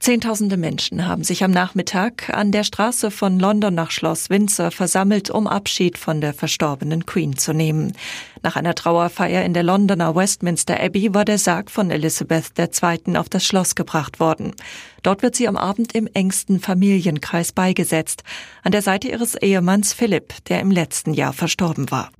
Zehntausende Menschen haben sich am Nachmittag an der Straße von London nach Schloss Windsor versammelt, um Abschied von der verstorbenen Queen zu nehmen. Nach einer Trauerfeier in der Londoner Westminster Abbey war der Sarg von Elizabeth II. auf das Schloss gebracht worden. Dort wird sie am Abend im engsten Familienkreis beigesetzt, an der Seite ihres Ehemanns Philipp, der im letzten Jahr verstorben war.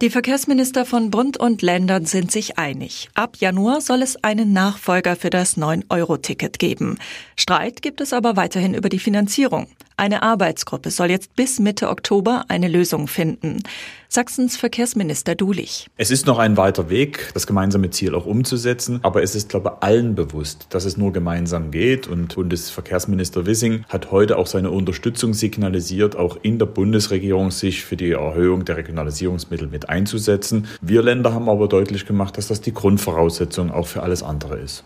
Die Verkehrsminister von Bund und Ländern sind sich einig. Ab Januar soll es einen Nachfolger für das 9-Euro-Ticket geben. Streit gibt es aber weiterhin über die Finanzierung. Eine Arbeitsgruppe soll jetzt bis Mitte Oktober eine Lösung finden. Sachsens Verkehrsminister Dulich. Es ist noch ein weiter Weg, das gemeinsame Ziel auch umzusetzen, aber es ist, glaube ich, allen bewusst, dass es nur gemeinsam geht und Bundesverkehrsminister Wissing hat heute auch seine Unterstützung signalisiert, auch in der Bundesregierung sich für die Erhöhung der Regionalisierungsmittel mit einzusetzen. Wir Länder haben aber deutlich gemacht, dass das die Grundvoraussetzung auch für alles andere ist.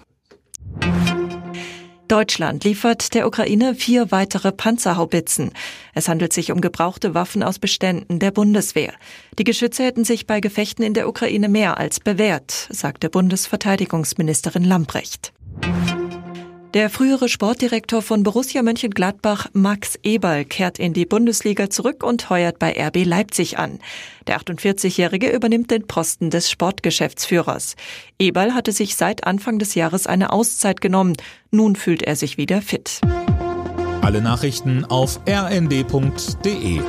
Deutschland liefert der Ukraine vier weitere Panzerhaubitzen. Es handelt sich um gebrauchte Waffen aus Beständen der Bundeswehr. Die Geschütze hätten sich bei Gefechten in der Ukraine mehr als bewährt, sagte Bundesverteidigungsministerin Lamprecht. Der frühere Sportdirektor von Borussia Mönchengladbach, Max Eberl, kehrt in die Bundesliga zurück und heuert bei RB Leipzig an. Der 48-Jährige übernimmt den Posten des Sportgeschäftsführers. Eberl hatte sich seit Anfang des Jahres eine Auszeit genommen. Nun fühlt er sich wieder fit. Alle Nachrichten auf rnd.de